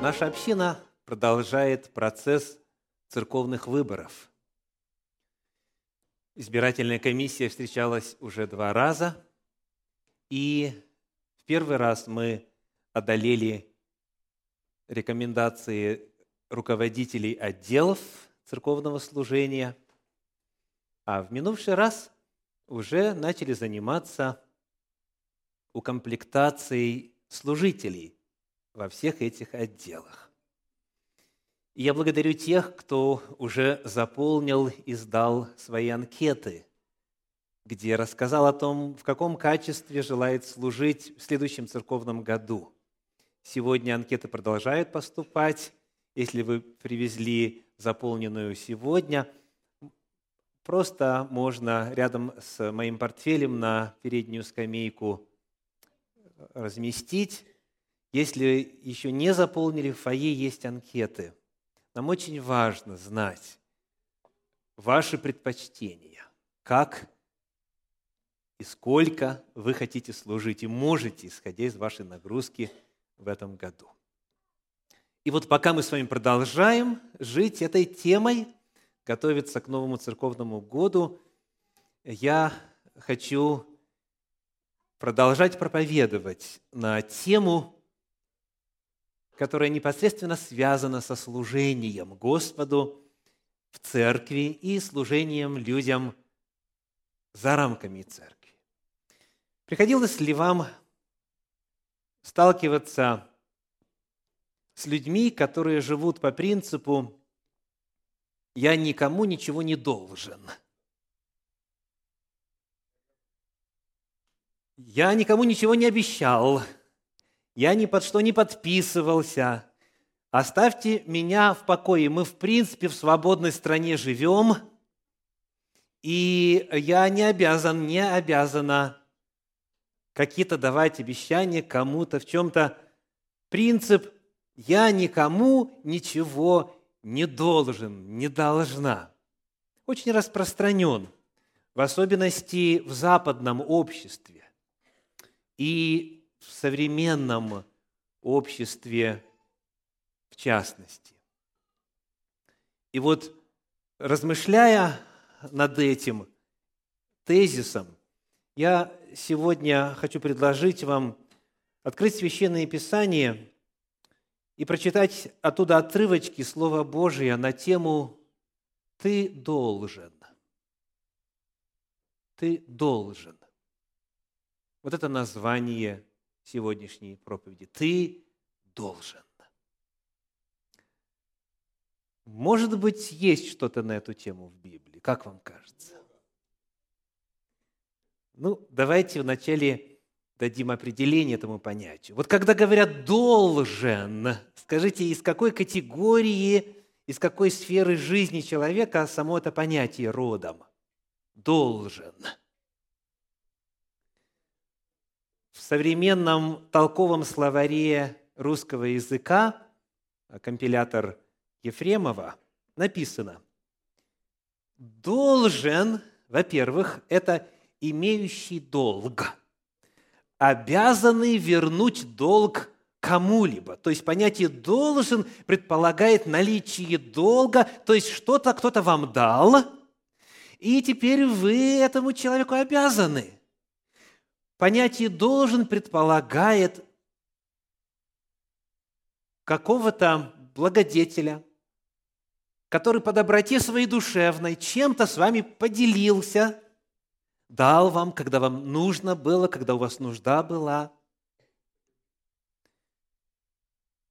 Наша община продолжает процесс церковных выборов. Избирательная комиссия встречалась уже два раза, и в первый раз мы одолели рекомендации руководителей отделов церковного служения, а в минувший раз уже начали заниматься укомплектацией служителей во всех этих отделах. И я благодарю тех, кто уже заполнил и сдал свои анкеты, где рассказал о том, в каком качестве желает служить в следующем церковном году. Сегодня анкеты продолжают поступать. Если вы привезли заполненную сегодня, просто можно рядом с моим портфелем на переднюю скамейку разместить если еще не заполнили, в фойе есть анкеты. Нам очень важно знать ваши предпочтения, как и сколько вы хотите служить и можете, исходя из вашей нагрузки в этом году. И вот пока мы с вами продолжаем жить этой темой, готовиться к новому церковному году, я хочу продолжать проповедовать на тему которая непосредственно связана со служением Господу в церкви и служением людям за рамками церкви. Приходилось ли вам сталкиваться с людьми, которые живут по принципу «я никому ничего не должен». Я никому ничего не обещал – я ни под что не подписывался. Оставьте меня в покое. Мы, в принципе, в свободной стране живем, и я не обязан, не обязана какие-то давать обещания кому-то в чем-то. Принцип «я никому ничего не должен, не должна» очень распространен, в особенности в западном обществе. И в современном обществе в частности. И вот размышляя над этим тезисом, я сегодня хочу предложить вам открыть Священное Писание и прочитать оттуда отрывочки Слова Божия на тему «Ты должен». Ты должен. Вот это название сегодняшней проповеди. Ты должен. Может быть, есть что-то на эту тему в Библии, как вам кажется? Ну, давайте вначале дадим определение этому понятию. Вот когда говорят «должен», скажите, из какой категории, из какой сферы жизни человека само это понятие родом? «Должен». В современном толковом словаре русского языка, компилятор Ефремова, написано, должен, во-первых, это имеющий долг, обязанный вернуть долг кому-либо. То есть понятие «должен» предполагает наличие долга, то есть что-то кто-то вам дал, и теперь вы этому человеку обязаны – Понятие «должен» предполагает какого-то благодетеля, который по доброте своей душевной чем-то с вами поделился, дал вам, когда вам нужно было, когда у вас нужда была.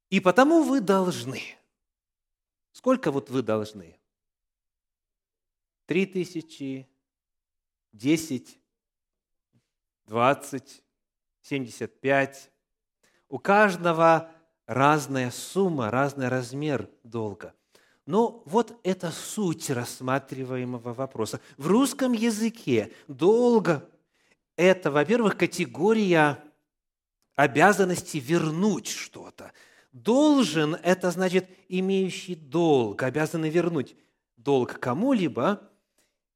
И потому вы должны. Сколько вот вы должны? Три тысячи, десять, 20, 75. У каждого разная сумма, разный размер долга. Но вот это суть рассматриваемого вопроса. В русском языке долго – это, во-первых, категория обязанности вернуть что-то. Должен – это значит имеющий долг, обязанный вернуть долг кому-либо.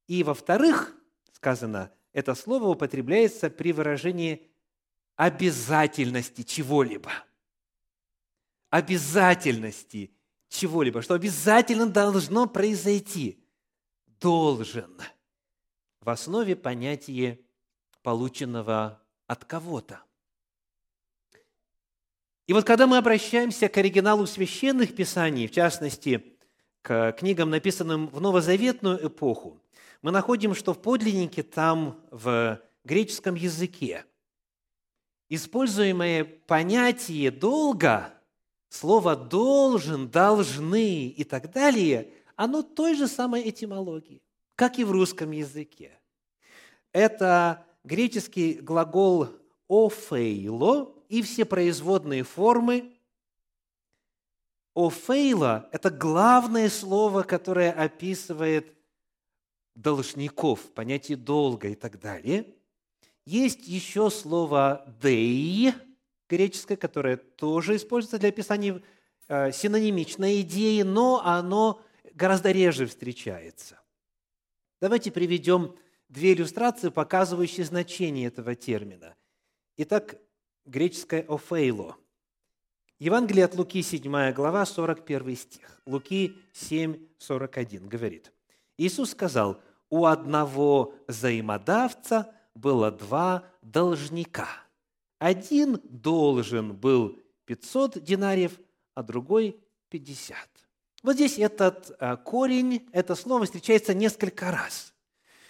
И, во-вторых, сказано – это слово употребляется при выражении обязательности чего-либо. обязательности чего-либо, что обязательно должно произойти. Должен. В основе понятия полученного от кого-то. И вот когда мы обращаемся к оригиналу священных писаний, в частности, к книгам, написанным в новозаветную эпоху, мы находим, что в подлиннике там, в греческом языке, используемое понятие «долга», слово «должен», «должны» и так далее, оно той же самой этимологии, как и в русском языке. Это греческий глагол «офейло» и все производные формы. «Офейла» – это главное слово, которое описывает должников, понятие долга и так далее. Есть еще слово «дей», греческое, которое тоже используется для описания э, синонимичной идеи, но оно гораздо реже встречается. Давайте приведем две иллюстрации, показывающие значение этого термина. Итак, греческое «офейло». Евангелие от Луки, 7 глава, 41 стих. Луки 7, 41 говорит. Иисус сказал, у одного взаимодавца было два должника. Один должен был 500 динариев, а другой 50. Вот здесь этот э, корень, это слово встречается несколько раз.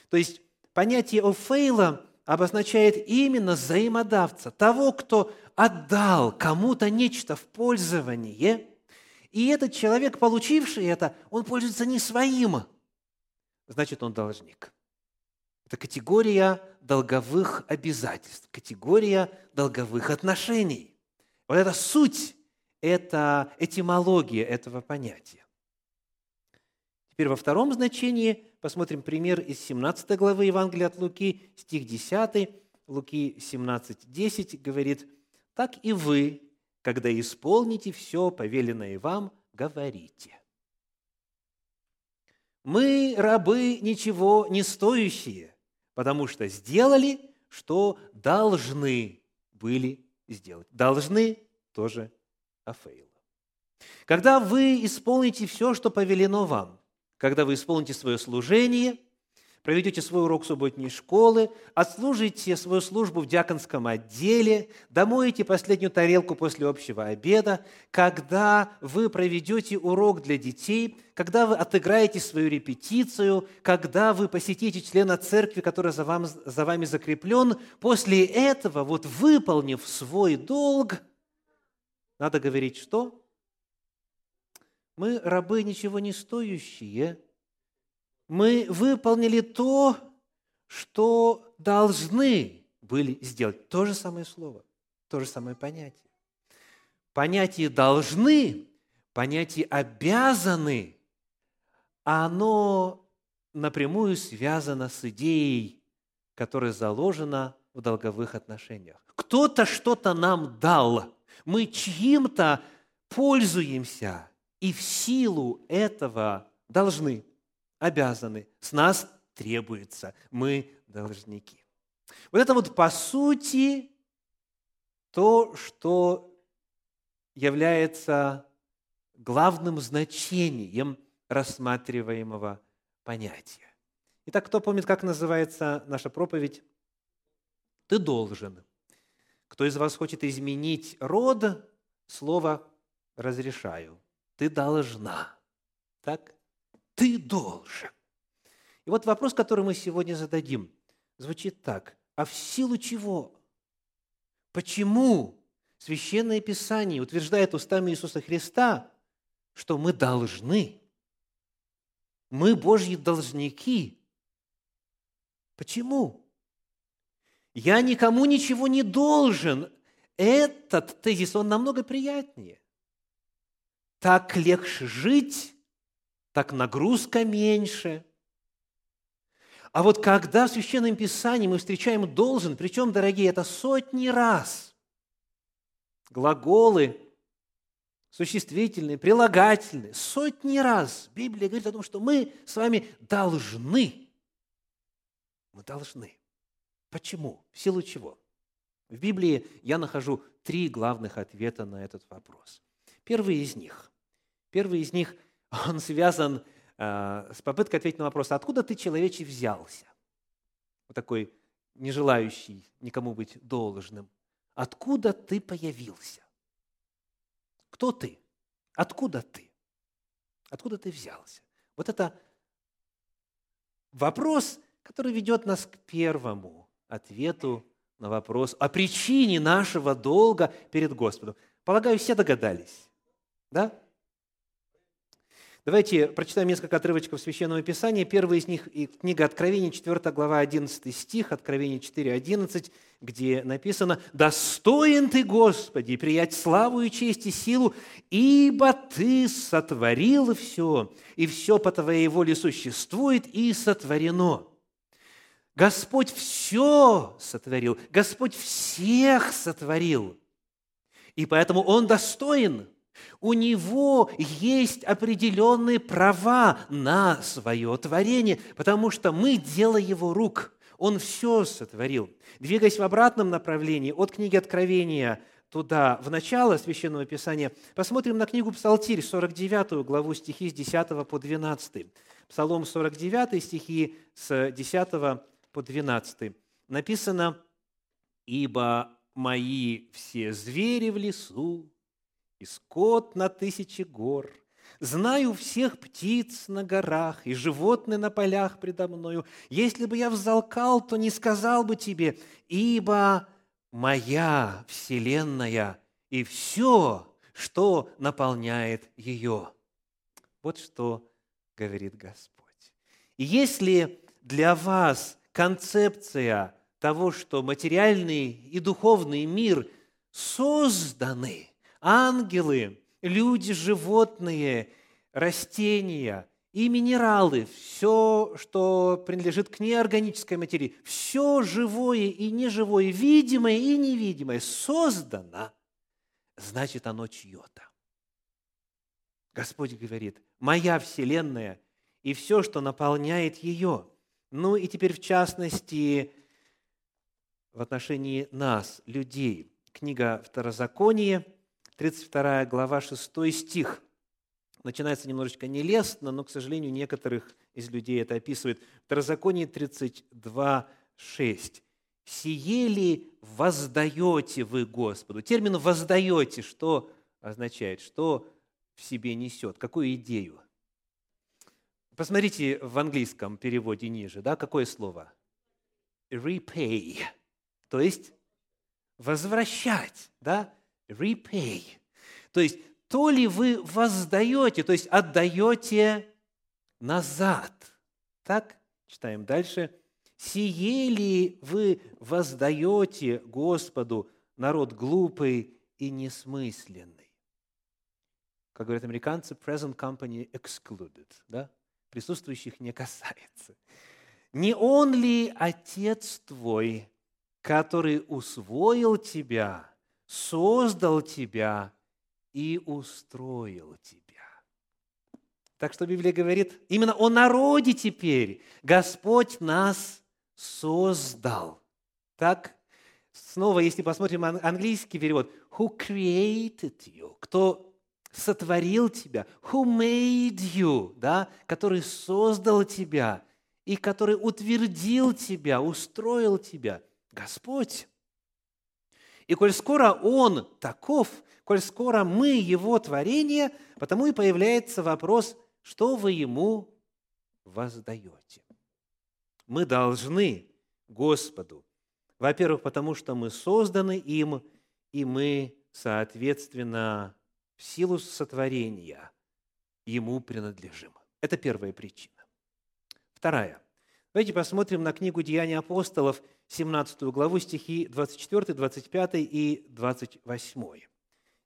То есть понятие «офейла» обозначает именно взаимодавца, того, кто отдал кому-то нечто в пользование, и этот человек, получивший это, он пользуется не своим, значит, он должник. Это категория долговых обязательств, категория долговых отношений. Вот это суть, это этимология этого понятия. Теперь во втором значении посмотрим пример из 17 главы Евангелия от Луки, стих 10, Луки 17, 10 говорит, «Так и вы, когда исполните все повеленное вам, говорите». Мы, рабы, ничего не стоящие, потому что сделали, что должны были сделать. Должны тоже Афейла. Когда вы исполните все, что повелено вам, когда вы исполните свое служение – проведете свой урок субботней школы, отслужите свою службу в диаконском отделе, домоете последнюю тарелку после общего обеда, когда вы проведете урок для детей, когда вы отыграете свою репетицию, когда вы посетите члена церкви, который за, вам, за вами закреплен, после этого, вот выполнив свой долг, надо говорить что? Мы рабы ничего не стоящие – мы выполнили то, что должны были сделать. То же самое слово, то же самое понятие. Понятие «должны», понятие «обязаны», оно напрямую связано с идеей, которая заложена в долговых отношениях. Кто-то что-то нам дал, мы чьим-то пользуемся, и в силу этого должны обязаны, с нас требуется, мы должники. Вот это вот по сути то, что является главным значением рассматриваемого понятия. Итак, кто помнит, как называется наша проповедь? Ты должен. Кто из вас хочет изменить род, слово разрешаю. Ты должна. Так? ты должен. И вот вопрос, который мы сегодня зададим, звучит так. А в силу чего? Почему Священное Писание утверждает устами Иисуса Христа, что мы должны, мы Божьи должники? Почему? Я никому ничего не должен. Этот тезис, он намного приятнее. Так легче жить, так нагрузка меньше. А вот когда в Священном Писании мы встречаем «должен», причем, дорогие, это сотни раз, глаголы, существительные, прилагательные, сотни раз Библия говорит о том, что мы с вами должны. Мы должны. Почему? В силу чего? В Библии я нахожу три главных ответа на этот вопрос. Первый из них. Первый из них, он связан э, с попыткой ответить на вопрос, откуда ты, человечий, взялся? Вот такой не желающий никому быть должным. Откуда ты появился? Кто ты? Откуда ты? Откуда ты взялся? Вот это вопрос, который ведет нас к первому ответу на вопрос о причине нашего долга перед Господом. Полагаю, все догадались. Да? Давайте прочитаем несколько отрывочков Священного Писания. Первый из них – книга Откровения, 4 глава, 11 стих, Откровение 4, 11, где написано «Достоин ты, Господи, приять славу и честь и силу, ибо Ты сотворил все, и все по Твоей воле существует и сотворено». Господь все сотворил, Господь всех сотворил, и поэтому Он достоин – у него есть определенные права на свое творение, потому что мы – дело его рук. Он все сотворил. Двигаясь в обратном направлении, от книги Откровения туда, в начало Священного Писания, посмотрим на книгу Псалтирь, 49 главу, стихи с 10 по 12. Псалом 49, стихи с 10 по 12. Написано, «Ибо мои все звери в лесу, и скот на тысячи гор. Знаю всех птиц на горах и животные на полях предо мною. Если бы я взалкал, то не сказал бы тебе, ибо моя вселенная и все, что наполняет ее. Вот что говорит Господь. И если для вас концепция того, что материальный и духовный мир созданы – ангелы, люди, животные, растения и минералы, все, что принадлежит к неорганической материи, все живое и неживое, видимое и невидимое создано, значит, оно чье-то. Господь говорит, моя вселенная и все, что наполняет ее. Ну и теперь в частности в отношении нас, людей. Книга Второзаконие – 32 глава, 6 стих. Начинается немножечко нелестно, но, к сожалению, некоторых из людей это описывает. Второзаконие 32, 6. «Сие ли воздаете вы Господу?» Термин «воздаете» что означает? Что в себе несет? Какую идею? Посмотрите в английском переводе ниже, да, какое слово? Repay, то есть возвращать, да? Repay. То есть, то ли вы воздаете, то есть отдаете назад. Так, читаем дальше. «Сие ли вы воздаете Господу, народ глупый и несмысленный?» Как говорят американцы, present company excluded. Да? Присутствующих не касается. «Не он ли Отец твой, который усвоил тебя создал тебя и устроил тебя. Так что Библия говорит именно о народе теперь. Господь нас создал. Так? Снова, если посмотрим английский перевод, who created you, кто сотворил тебя, who made you, да, который создал тебя и который утвердил тебя, устроил тебя. Господь. И коль скоро Он таков, коль скоро мы Его творение, потому и появляется вопрос, что вы Ему воздаете. Мы должны Господу, во-первых, потому что мы созданы им, и мы, соответственно, в силу сотворения Ему принадлежим. Это первая причина. Вторая. Давайте посмотрим на книгу «Деяния апостолов», 17 главу, стихи 24, 25 и 28.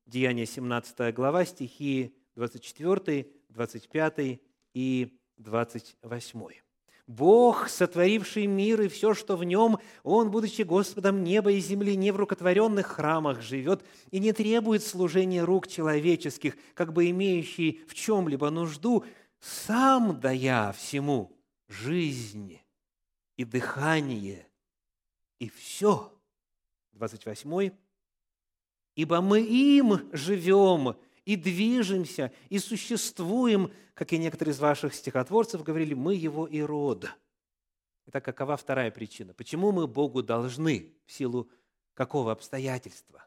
Деяние 17 глава, стихи 24, 25 и 28. Бог, сотворивший мир и все, что в нем, Он, будучи Господом неба и земли, не в рукотворенных храмах живет и не требует служения рук человеческих, как бы имеющий в чем-либо нужду, сам дая всему жизнь и дыхание и все. 28. «Ибо мы им живем и движемся, и существуем, как и некоторые из ваших стихотворцев говорили, мы его и род. Итак, какова вторая причина? Почему мы Богу должны в силу какого обстоятельства?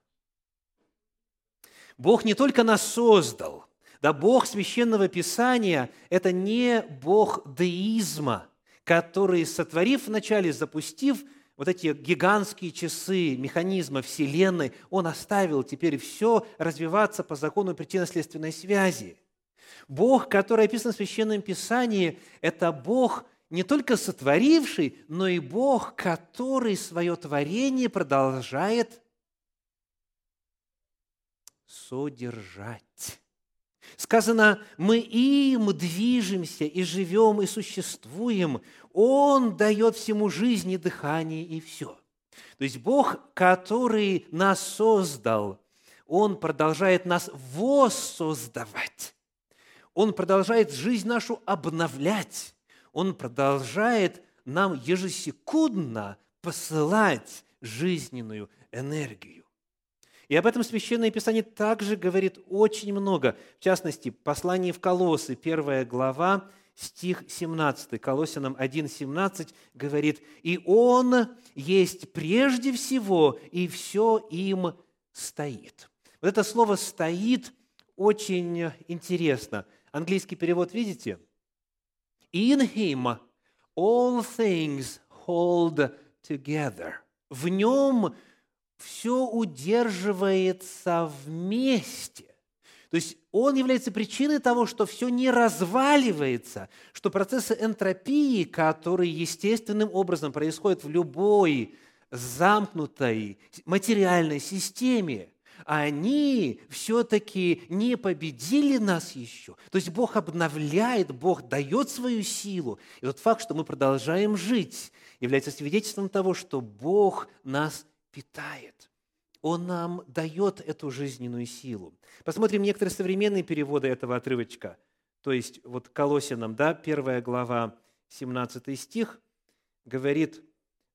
Бог не только нас создал, да Бог Священного Писания – это не Бог деизма, который, сотворив вначале, запустив вот эти гигантские часы механизма Вселенной, Он оставил теперь все развиваться по закону причинно-следственной связи. Бог, который описан в Священном Писании, это Бог не только сотворивший, но и Бог, который свое творение продолжает содержать. Сказано, мы им движемся и живем, и существуем. Он дает всему жизни, дыхание и все. То есть Бог, который нас создал, Он продолжает нас воссоздавать. Он продолжает жизнь нашу обновлять. Он продолжает нам ежесекундно посылать жизненную энергию. И об этом Священное Писание также говорит очень много. В частности, послание в Колосы, первая глава, стих 17, Колосянам 1, 17 говорит, «И Он есть прежде всего, и все им стоит». Вот это слово «стоит» очень интересно. Английский перевод видите? In Him all things hold together. В Нем все удерживается вместе. То есть он является причиной того, что все не разваливается, что процессы энтропии, которые естественным образом происходят в любой замкнутой материальной системе, они все-таки не победили нас еще. То есть Бог обновляет, Бог дает свою силу. И тот факт, что мы продолжаем жить, является свидетельством того, что Бог нас питает. Он нам дает эту жизненную силу. Посмотрим некоторые современные переводы этого отрывочка. То есть вот Колосинам, да, первая глава, 17 стих, говорит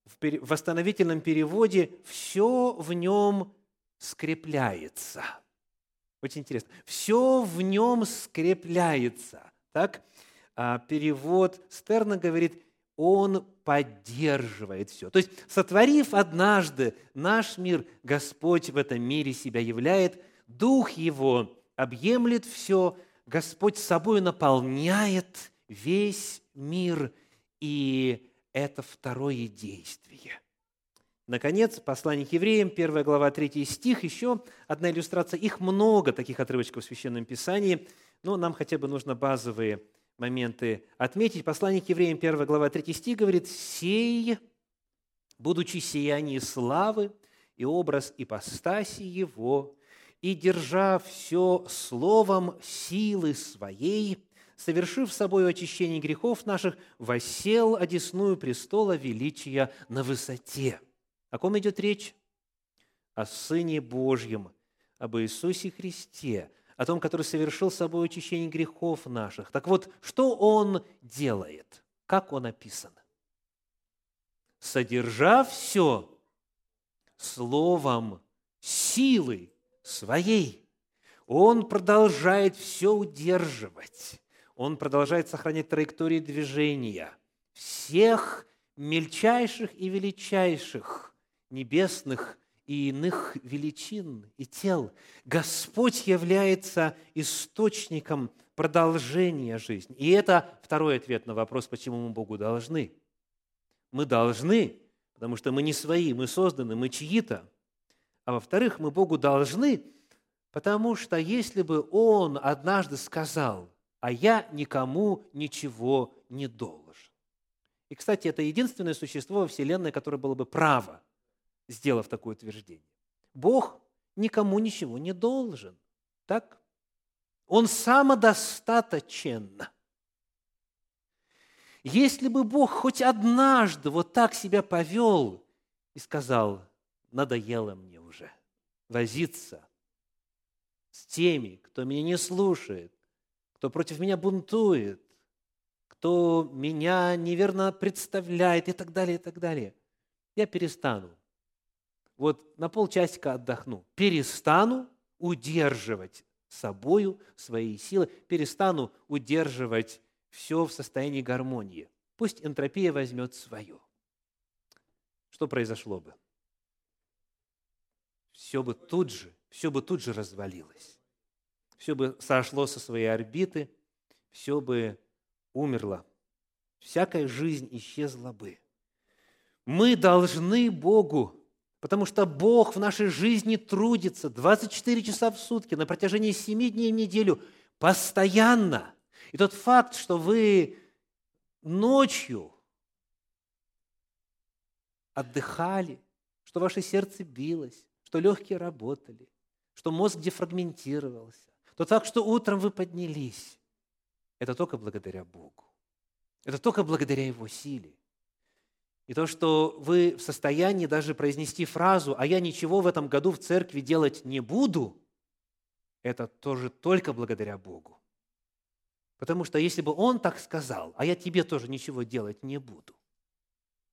в восстановительном переводе «все в нем скрепляется». Очень интересно. «Все в нем скрепляется». Так? А перевод Стерна говорит он поддерживает все. То есть, сотворив однажды наш мир, Господь в этом мире себя являет, Дух Его объемлет все, Господь собой наполняет весь мир, и это второе действие. Наконец, послание к евреям, 1 глава, 3 стих, еще одна иллюстрация. Их много, таких отрывочков в Священном Писании, но нам хотя бы нужно базовые моменты отметить. Послание к евреям, 1 глава, 3 стих говорит, «Сей, будучи сияние славы и образ ипостаси Его, и держа все словом силы своей, совершив собой очищение грехов наших, восел одесную престола величия на высоте». О ком идет речь? О Сыне Божьем, об Иисусе Христе, о том, который совершил собой очищение грехов наших. Так вот, что Он делает? Как Он описан? Содержав все словом силы своей, Он продолжает все удерживать. Он продолжает сохранять траектории движения всех мельчайших и величайших небесных и иных величин и тел. Господь является источником продолжения жизни. И это второй ответ на вопрос, почему мы Богу должны. Мы должны, потому что мы не свои, мы созданы, мы чьи-то. А во-вторых, мы Богу должны, потому что если бы Он однажды сказал, а я никому ничего не должен. И, кстати, это единственное существо во Вселенной, которое было бы право – сделав такое утверждение. Бог никому ничего не должен. Так? Он самодостаточен. Если бы Бог хоть однажды вот так себя повел и сказал, надоело мне уже возиться с теми, кто меня не слушает, кто против меня бунтует, кто меня неверно представляет и так далее, и так далее, я перестану вот на полчасика отдохну, перестану удерживать собою, своей силой, перестану удерживать все в состоянии гармонии. Пусть энтропия возьмет свое. Что произошло бы? Все бы тут же, все бы тут же развалилось. Все бы сошло со своей орбиты, все бы умерло. Всякая жизнь исчезла бы. Мы должны Богу, потому что Бог в нашей жизни трудится 24 часа в сутки на протяжении 7 дней в неделю постоянно. И тот факт, что вы ночью отдыхали, что ваше сердце билось, что легкие работали, что мозг дефрагментировался, тот факт, что утром вы поднялись, это только благодаря Богу. Это только благодаря Его силе. И то, что вы в состоянии даже произнести фразу «а я ничего в этом году в церкви делать не буду», это тоже только благодаря Богу. Потому что если бы Он так сказал, а я тебе тоже ничего делать не буду,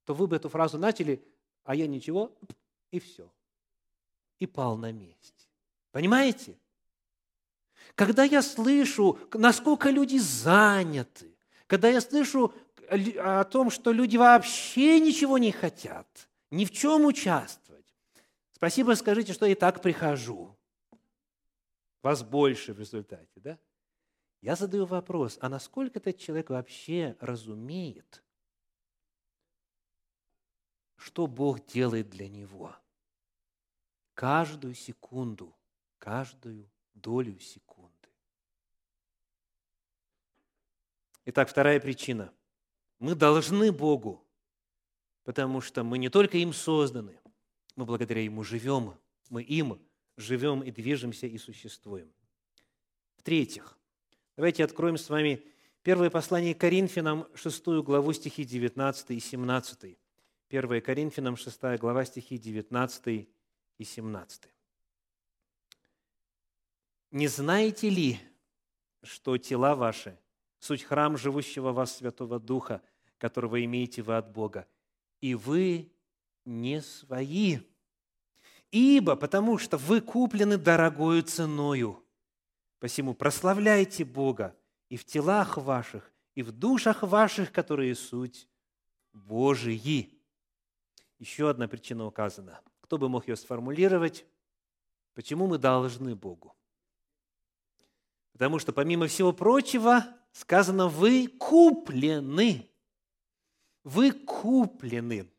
то вы бы эту фразу начали, а я ничего, и все. И пал на месте. Понимаете? Когда я слышу, насколько люди заняты, когда я слышу о том, что люди вообще ничего не хотят, ни в чем участвовать, спасибо скажите, что я и так прихожу. Вас больше в результате, да? Я задаю вопрос, а насколько этот человек вообще разумеет, что Бог делает для него? Каждую секунду, каждую долю секунды. Итак, вторая причина. Мы должны Богу, потому что мы не только им созданы, мы благодаря Ему живем, мы им живем и движемся и существуем. В-третьих, давайте откроем с вами первое послание Коринфянам, 6 главу, стихи 19 и 17. 1 Коринфянам, 6 глава, стихи 19 и 17. «Не знаете ли, что тела ваши – суть храм живущего вас Святого Духа, которого имеете вы от Бога, и вы не свои, ибо потому что вы куплены дорогою ценою. Посему прославляйте Бога и в телах ваших, и в душах ваших, которые суть Божии». Еще одна причина указана. Кто бы мог ее сформулировать? Почему мы должны Богу? Потому что, помимо всего прочего, сказано, вы куплены. Вы куплены.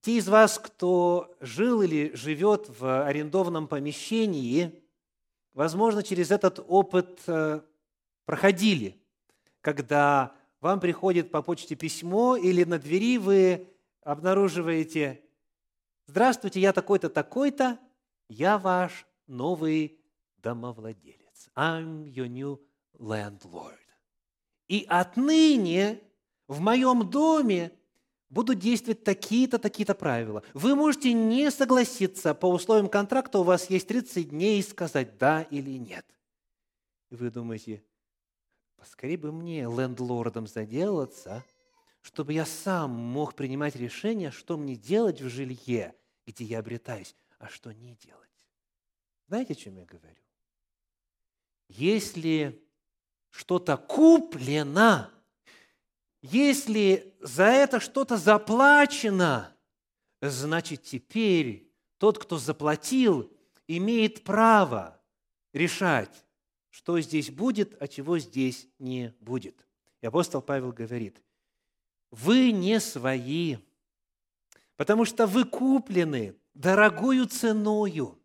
Те из вас, кто жил или живет в арендованном помещении, возможно, через этот опыт э, проходили, когда вам приходит по почте письмо или на двери вы обнаруживаете «Здравствуйте, я такой-то, такой-то, я ваш новый домовладелец». I'm your new landlord. И отныне в моем доме будут действовать такие-то, такие-то правила. Вы можете не согласиться по условиям контракта, у вас есть 30 дней сказать да или нет. И вы думаете, поскорее бы мне лендлордом заделаться, чтобы я сам мог принимать решение, что мне делать в жилье, где я обретаюсь, а что не делать. Знаете, о чем я говорю? если что-то куплено, если за это что-то заплачено, значит теперь тот, кто заплатил, имеет право решать, что здесь будет, а чего здесь не будет. И апостол Павел говорит, вы не свои, потому что вы куплены дорогою ценою –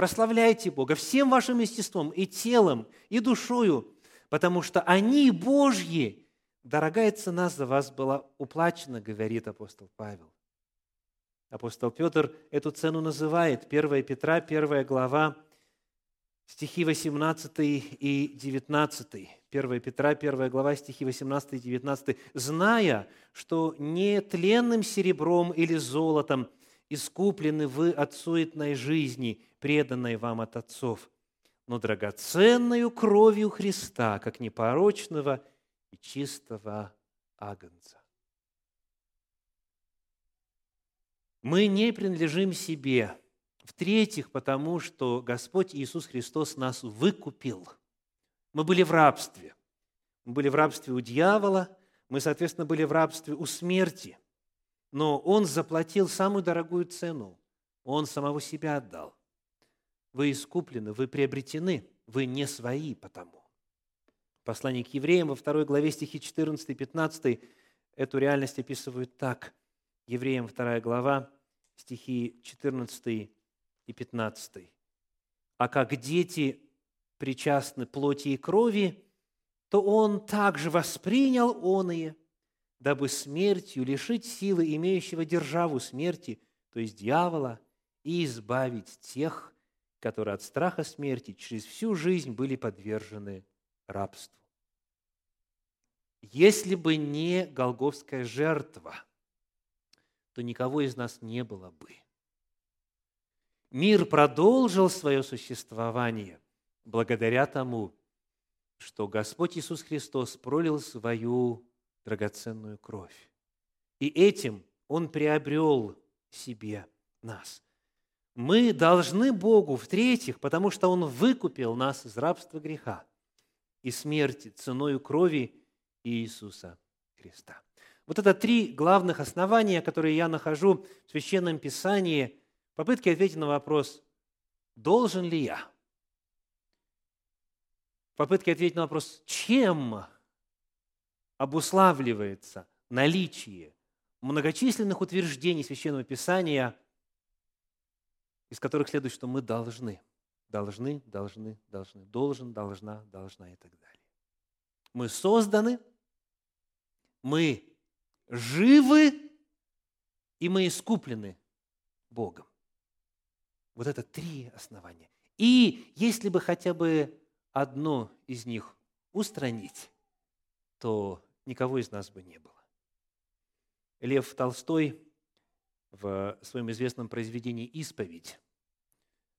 Прославляйте Бога всем вашим естеством и телом, и душою, потому что они Божьи. Дорогая цена за вас была уплачена, говорит апостол Павел. Апостол Петр эту цену называет. 1 Петра, 1 глава, стихи 18 и 19. 1 Петра, 1 глава, стихи 18 и 19. «Зная, что не тленным серебром или золотом искуплены вы от суетной жизни, преданной вам от отцов, но драгоценную кровью Христа, как непорочного и чистого агнца. Мы не принадлежим себе В-третьих, потому что Господь Иисус Христос нас выкупил. Мы были в рабстве. Мы были в рабстве у дьявола, мы, соответственно, были в рабстве у смерти. Но Он заплатил самую дорогую цену. Он самого себя отдал. Вы искуплены, вы приобретены, вы не свои потому. Послание к евреям во второй главе стихи 14 и 15 эту реальность описывают так. Евреям 2 глава, стихи 14 и 15. «А как дети причастны плоти и крови, то он также воспринял оные, дабы смертью лишить силы имеющего державу смерти, то есть дьявола, и избавить тех, которые от страха смерти через всю жизнь были подвержены рабству. Если бы не голговская жертва, то никого из нас не было бы – мир продолжил свое существование благодаря тому, что Господь Иисус Христос пролил свою драгоценную кровь. И этим Он приобрел себе нас. Мы должны Богу, в-третьих, потому что Он выкупил нас из рабства греха и смерти ценою крови Иисуса Христа. Вот это три главных основания, которые я нахожу в Священном Писании – попытки ответить на вопрос, должен ли я? Попытки ответить на вопрос, чем обуславливается наличие многочисленных утверждений Священного Писания, из которых следует, что мы должны, должны, должны, должны, должен, должна, должна и так далее. Мы созданы, мы живы, и мы искуплены Богом. Вот это три основания. И если бы хотя бы одно из них устранить, то никого из нас бы не было. Лев Толстой в своем известном произведении «Исповедь»,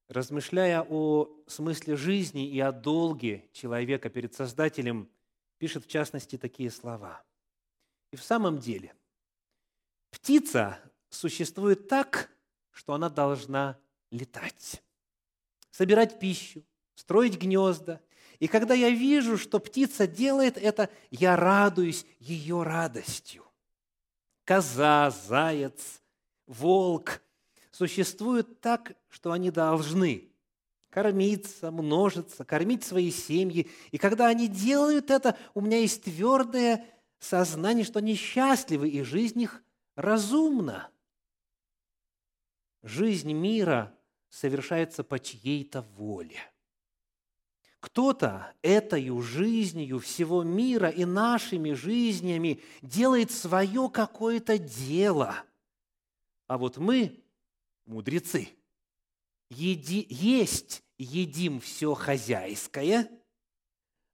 размышляя о смысле жизни и о долге человека перед Создателем, пишет в частности такие слова. И в самом деле, птица существует так, что она должна летать, собирать пищу, строить гнезда. И когда я вижу, что птица делает это, я радуюсь ее радостью. Коза, заяц, волк существуют так, что они должны кормиться, множиться, кормить свои семьи. И когда они делают это, у меня есть твердое сознание, что они счастливы, и жизнь их разумна. Жизнь мира совершается по чьей-то воле. Кто-то этой жизнью всего мира и нашими жизнями делает свое какое-то дело. А вот мы, мудрецы, еди, есть едим все хозяйское,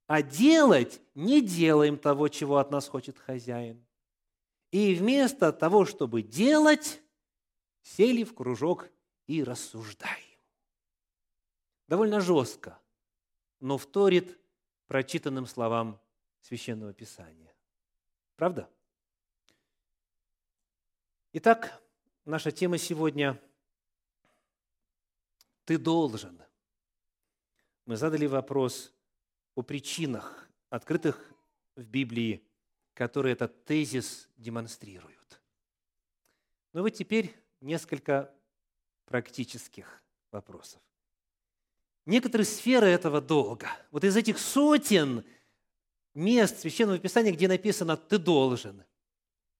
а делать не делаем того, чего от нас хочет хозяин. И вместо того, чтобы делать, сели в кружок и рассуждаем. Довольно жестко, но вторит прочитанным словам Священного Писания. Правда? Итак, наша тема сегодня «Ты должен». Мы задали вопрос о причинах, открытых в Библии, которые этот тезис демонстрируют. Но вот теперь несколько практических вопросов. Некоторые сферы этого долга, вот из этих сотен мест Священного Писания, где написано «ты должен»,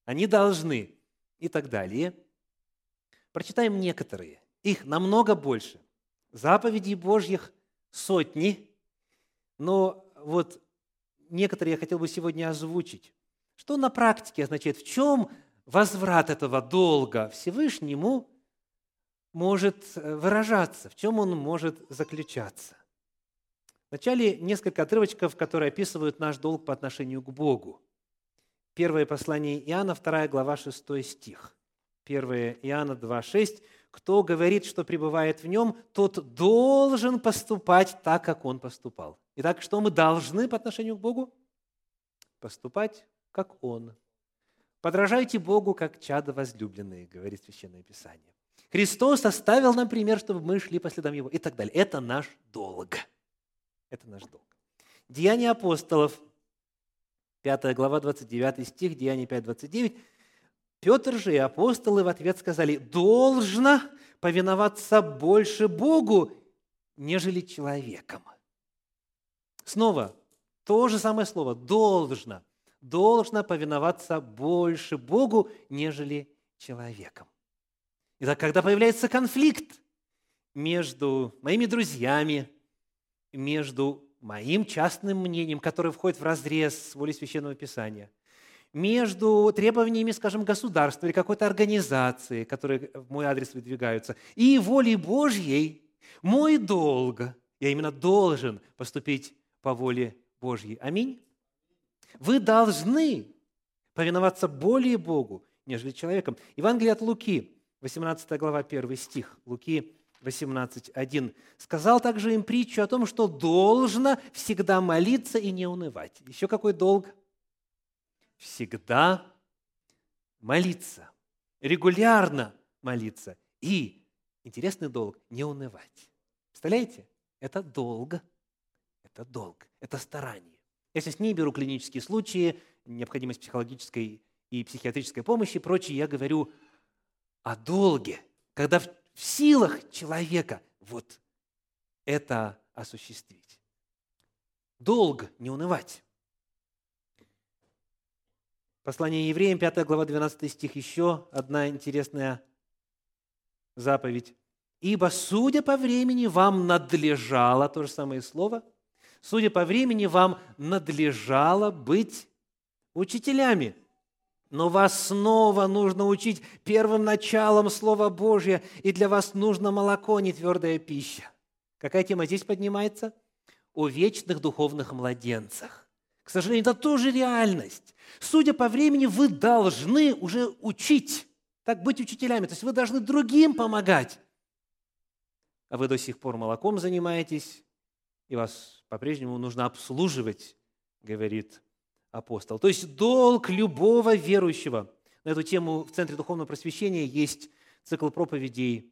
«они должны» и так далее, прочитаем некоторые. Их намного больше. Заповедей Божьих сотни, но вот некоторые я хотел бы сегодня озвучить. Что на практике означает? В чем возврат этого долга Всевышнему может э, выражаться, в чем он может заключаться. Вначале несколько отрывочков, которые описывают наш долг по отношению к Богу. Первое послание Иоанна, 2 глава, 6 стих. 1 Иоанна 2, 6. «Кто говорит, что пребывает в нем, тот должен поступать так, как он поступал». Итак, что мы должны по отношению к Богу? Поступать, как Он. «Подражайте Богу, как чадо возлюбленные», говорит Священное Писание. Христос оставил нам пример, чтобы мы шли по следам Его и так далее. Это наш долг. Это наш долг. Деяния апостолов, 5 глава, 29 стих, Деяния 5, 29. Петр же и апостолы в ответ сказали, должно повиноваться больше Богу, нежели человеком. Снова то же самое слово «должно». Должно повиноваться больше Богу, нежели человеком. Итак, когда появляется конфликт между моими друзьями, между моим частным мнением, которое входит в разрез с волей Священного Писания, между требованиями, скажем, государства или какой-то организации, которые в мой адрес выдвигаются, и волей Божьей, мой долг, я именно должен поступить по воле Божьей. Аминь. Вы должны повиноваться более Богу, нежели человеком. Евангелие от Луки, 18 глава, 1 стих. Луки 18.1. «Сказал также им притчу о том, что должно всегда молиться и не унывать». Еще какой долг? Всегда молиться, регулярно молиться и, интересный долг, не унывать. Представляете? Это долг. Это долг. Это старание. Я сейчас не беру клинические случаи, необходимость психологической и психиатрической помощи и прочее. Я говорю о долге, когда в силах человека вот это осуществить. Долг не унывать. Послание евреям, 5 глава, 12 стих, еще одна интересная заповедь. «Ибо, судя по времени, вам надлежало», то же самое слово, «судя по времени, вам надлежало быть учителями» Но вас снова нужно учить первым началом Слова Божьего, и для вас нужно молоко, не твердая пища. Какая тема здесь поднимается? О вечных духовных младенцах. К сожалению, это тоже реальность. Судя по времени, вы должны уже учить, так быть учителями. То есть вы должны другим помогать. А вы до сих пор молоком занимаетесь, и вас по-прежнему нужно обслуживать, говорит апостол. То есть долг любого верующего. На эту тему в Центре Духовного Просвещения есть цикл проповедей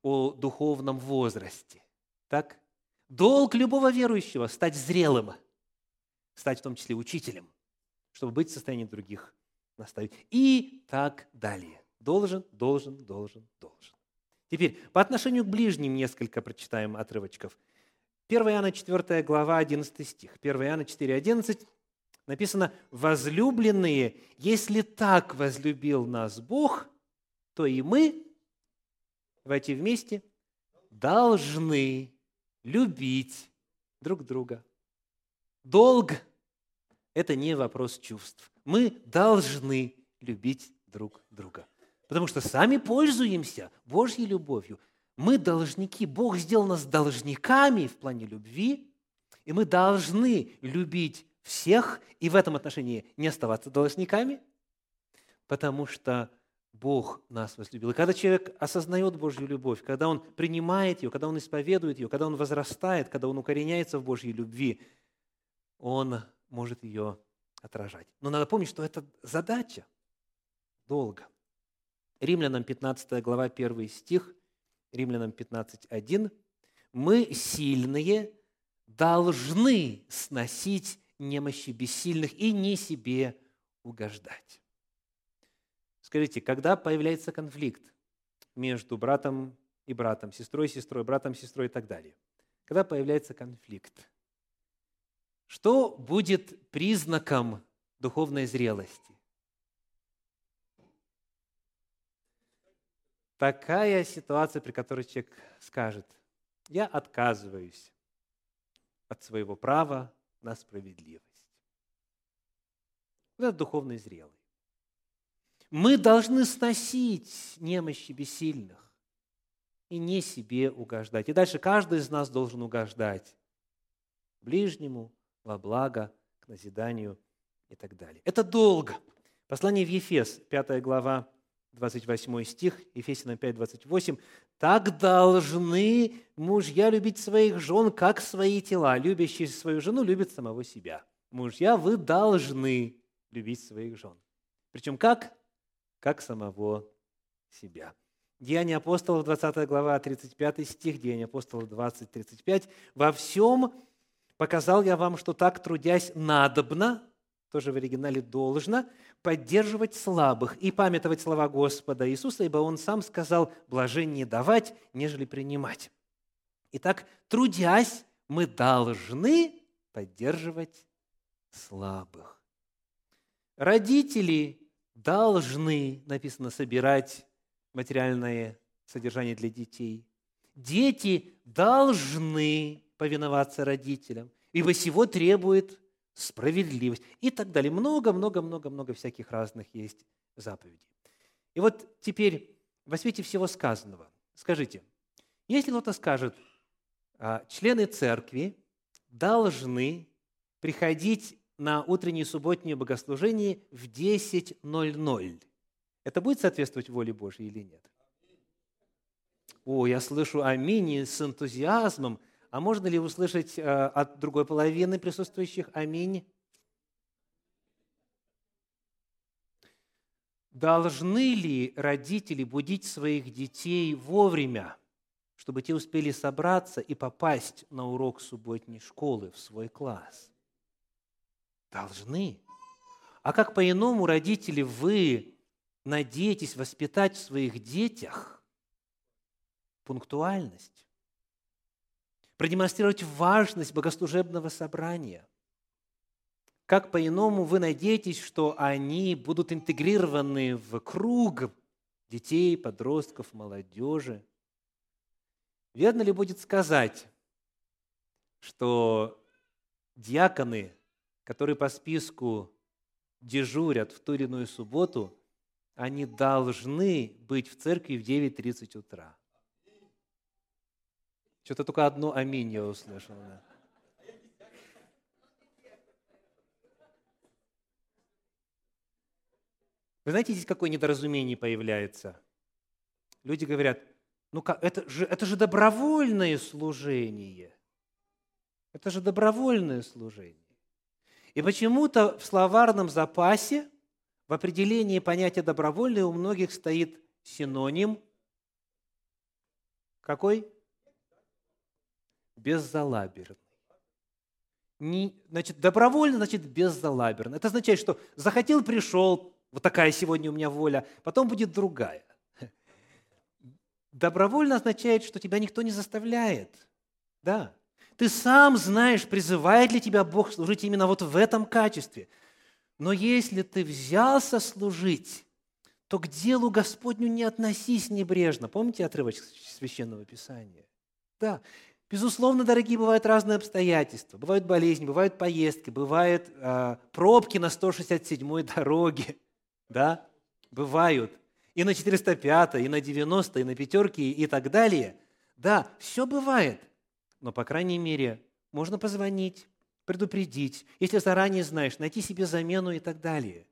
о духовном возрасте. Так? Долг любого верующего – стать зрелым, стать в том числе учителем, чтобы быть в состоянии других наставить. И так далее. Должен, должен, должен, должен. Теперь, по отношению к ближним несколько прочитаем отрывочков – 1 Иоанна 4 глава, 11 стих. 1 Иоанна 4, 11 написано, «Возлюбленные, если так возлюбил нас Бог, то и мы, войти вместе, должны любить друг друга». Долг – это не вопрос чувств. Мы должны любить друг друга. Потому что сами пользуемся Божьей любовью – мы должники. Бог сделал нас должниками в плане любви, и мы должны любить всех и в этом отношении не оставаться должниками, потому что Бог нас возлюбил. И когда человек осознает Божью любовь, когда он принимает ее, когда он исповедует ее, когда он возрастает, когда он укореняется в Божьей любви, он может ее отражать. Но надо помнить, что это задача долго. Римлянам 15 глава 1 стих – Римлянам 15.1, мы, сильные, должны сносить немощи бессильных и не себе угождать. Скажите, когда появляется конфликт между братом и братом, сестрой и сестрой, братом и сестрой и так далее? Когда появляется конфликт? Что будет признаком духовной зрелости? такая ситуация, при которой человек скажет, я отказываюсь от своего права на справедливость. Вот это духовный зрелый. Мы должны сносить немощи бессильных и не себе угождать. И дальше каждый из нас должен угождать ближнему во благо, к назиданию и так далее. Это долго. Послание в Ефес, 5 глава, 28 стих, Ефесянам 5, 28. «Так должны мужья любить своих жен, как свои тела. Любящий свою жену любит самого себя». Мужья, вы должны любить своих жен. Причем как? Как самого себя. Деяния апостолов, 20 глава, 35 стих, Деяния апостолов 20, 35. «Во всем показал я вам, что так, трудясь надобно, тоже в оригинале должно, поддерживать слабых и памятовать слова Господа Иисуса, ибо Он сам сказал, блажение давать, нежели принимать». Итак, трудясь, мы должны поддерживать слабых. Родители должны, написано, собирать материальное содержание для детей. Дети должны повиноваться родителям, ибо всего требует справедливость и так далее. Много-много-много-много всяких разных есть заповедей. И вот теперь во свете всего сказанного, скажите, если кто-то скажет, а, члены церкви должны приходить на утреннее субботнее богослужение в 10.00. Это будет соответствовать воле Божьей или нет? О, я слышу аминь с энтузиазмом. А можно ли услышать э, от другой половины присутствующих аминь? Должны ли родители будить своих детей вовремя, чтобы те успели собраться и попасть на урок субботней школы в свой класс? Должны. А как по-иному, родители, вы надеетесь воспитать в своих детях пунктуальность, продемонстрировать важность богослужебного собрания. Как по-иному вы надеетесь, что они будут интегрированы в круг детей, подростков, молодежи? Верно ли будет сказать, что диаконы, которые по списку дежурят в ту или иную субботу, они должны быть в церкви в 9.30 утра. Что-то только одно аминь я услышал. Да. Вы знаете, здесь какое недоразумение появляется? Люди говорят, ну как, это же, это же добровольное служение. Это же добровольное служение. И почему-то в словарном запасе в определении понятия добровольный у многих стоит синоним какой? Беззалаберный. Не, значит, добровольно, значит, беззалаберно. Это означает, что захотел, пришел, вот такая сегодня у меня воля, потом будет другая. Добровольно означает, что тебя никто не заставляет. Да. Ты сам знаешь, призывает ли тебя Бог служить именно вот в этом качестве – но если ты взялся служить, то к делу Господню не относись небрежно. Помните отрывочек Священного Писания? Да, безусловно, дорогие, бывают разные обстоятельства. Бывают болезни, бывают поездки, бывают э, пробки на 167-й дороге. Да, бывают. И на 405, и на 90, и на пятерке, и так далее. Да, все бывает. Но, по крайней мере, можно позвонить, предупредить, если заранее знаешь, найти себе замену и так далее.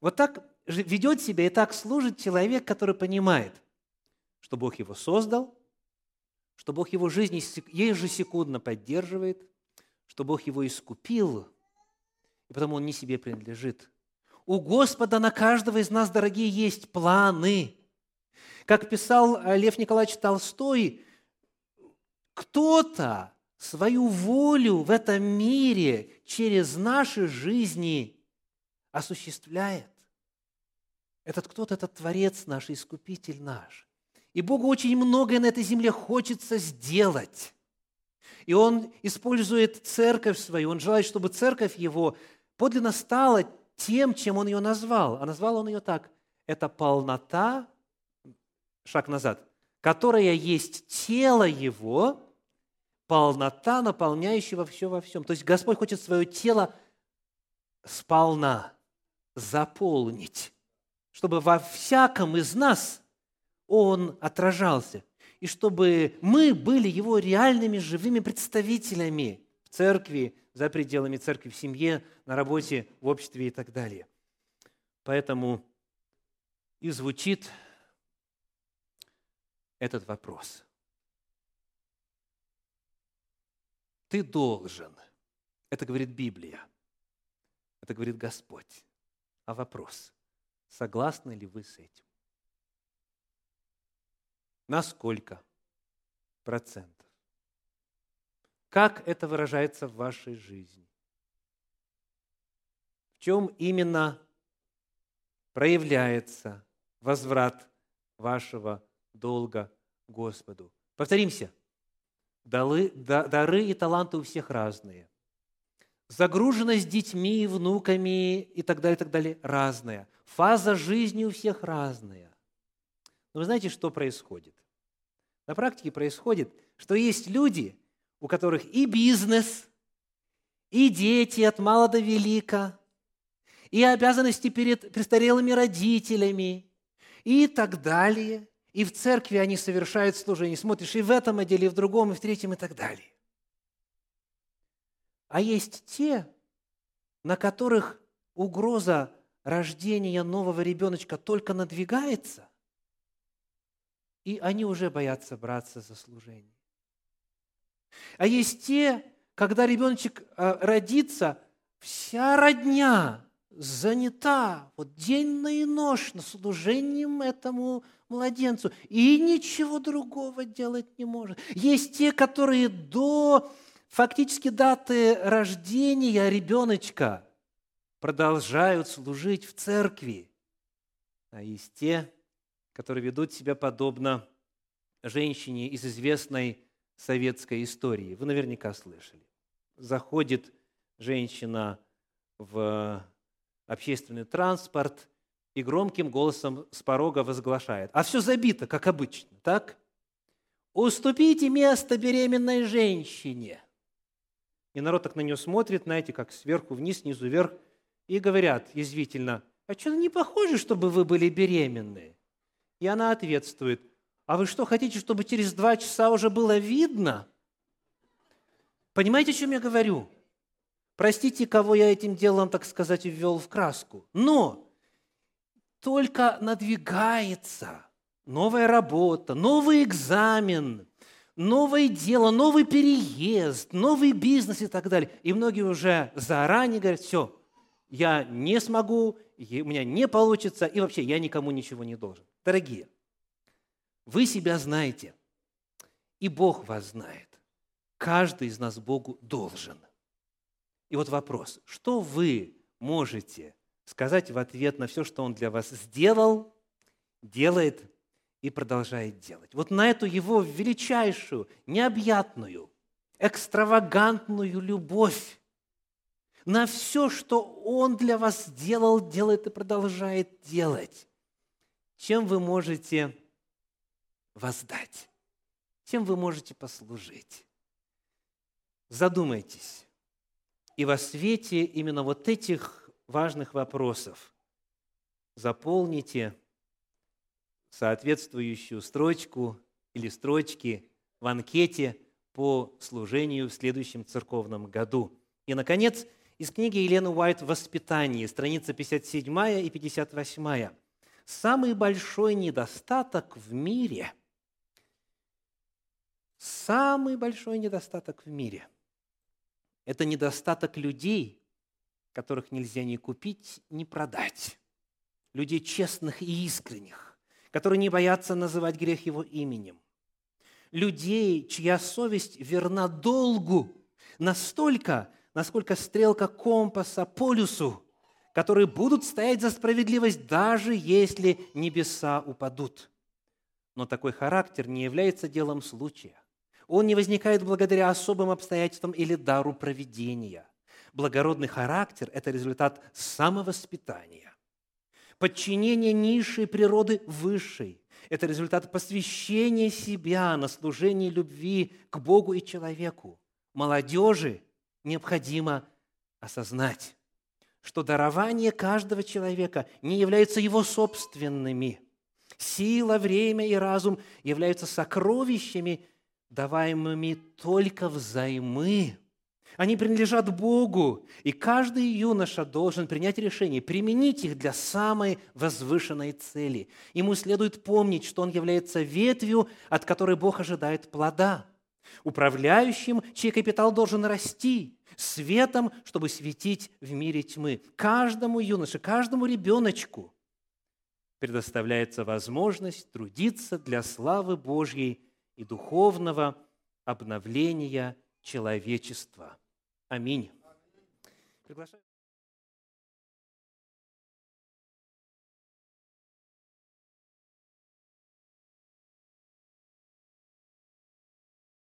Вот так ведет себя и так служит человек, который понимает, что Бог его создал, что Бог его жизнь ежесекундно поддерживает, что Бог его искупил, и потому он не себе принадлежит. У Господа на каждого из нас, дорогие, есть планы. Как писал Лев Николаевич Толстой, кто-то свою волю в этом мире через наши жизни осуществляет. Этот кто-то, этот Творец наш, Искупитель наш. И Богу очень многое на этой земле хочется сделать. И Он использует церковь свою, Он желает, чтобы церковь Его подлинно стала тем, чем Он ее назвал. А назвал Он ее так. Это полнота, шаг назад, которая есть тело Его, полнота, наполняющего все во всем. То есть Господь хочет свое тело сполна заполнить, чтобы во всяком из нас Он отражался, и чтобы мы были Его реальными живыми представителями в церкви, за пределами церкви, в семье, на работе, в обществе и так далее. Поэтому и звучит этот вопрос – Ты должен. Это говорит Библия. Это говорит Господь. А вопрос, согласны ли вы с этим? На сколько процентов? Как это выражается в вашей жизни? В чем именно проявляется возврат вашего долга Господу? Повторимся. Дары, и таланты у всех разные. Загруженность детьми, внуками и так далее, и так далее разная. Фаза жизни у всех разная. Но вы знаете, что происходит? На практике происходит, что есть люди, у которых и бизнес, и дети от мала до велика, и обязанности перед престарелыми родителями, и так далее. И в церкви они совершают служение. Смотришь и в этом отделе, и в другом, и в третьем, и так далее. А есть те, на которых угроза рождения нового ребеночка только надвигается, и они уже боятся браться за служение. А есть те, когда ребеночек э, родится, вся родня занята вот денно и ночь на служением этому младенцу, и ничего другого делать не может. Есть те, которые до фактически даты рождения ребеночка продолжают служить в церкви. А есть те, которые ведут себя подобно женщине из известной советской истории. Вы наверняка слышали. Заходит женщина в общественный транспорт и громким голосом с порога возглашает. А все забито, как обычно, так? Уступите место беременной женщине. И народ так на нее смотрит, знаете, как сверху вниз, снизу вверх, и говорят язвительно, а что-то не похоже, чтобы вы были беременны. И она ответствует, а вы что, хотите, чтобы через два часа уже было видно? Понимаете, о чем я говорю? Простите, кого я этим делом, так сказать, ввел в краску. Но только надвигается новая работа, новый экзамен, новое дело, новый переезд, новый бизнес и так далее. И многие уже заранее говорят, все, я не смогу, у меня не получится, и вообще я никому ничего не должен. Дорогие, вы себя знаете, и Бог вас знает. Каждый из нас Богу должен. И вот вопрос, что вы можете сказать в ответ на все, что Он для вас сделал, делает и продолжает делать? Вот на эту Его величайшую, необъятную, экстравагантную любовь, на все, что Он для вас сделал, делает и продолжает делать чем вы можете воздать, чем вы можете послужить. Задумайтесь. И во свете именно вот этих важных вопросов заполните соответствующую строчку или строчки в анкете по служению в следующем церковном году. И, наконец, из книги Елены Уайт «Воспитание», страница 57 и 58 самый большой недостаток в мире, самый большой недостаток в мире – это недостаток людей, которых нельзя ни купить, ни продать. Людей честных и искренних, которые не боятся называть грех его именем. Людей, чья совесть верна долгу настолько, насколько стрелка компаса полюсу которые будут стоять за справедливость, даже если небеса упадут. Но такой характер не является делом случая. Он не возникает благодаря особым обстоятельствам или дару проведения. Благородный характер – это результат самовоспитания. Подчинение низшей природы высшей – это результат посвящения себя на служение любви к Богу и человеку. Молодежи необходимо осознать, что дарование каждого человека не являются его собственными. Сила, время и разум являются сокровищами, даваемыми только взаймы. Они принадлежат Богу, и каждый юноша должен принять решение, применить их для самой возвышенной цели. Ему следует помнить, что он является ветвью, от которой Бог ожидает плода, Управляющим, чей капитал должен расти, светом, чтобы светить в мире тьмы. Каждому юноше, каждому ребеночку предоставляется возможность трудиться для славы Божьей и духовного обновления человечества. Аминь.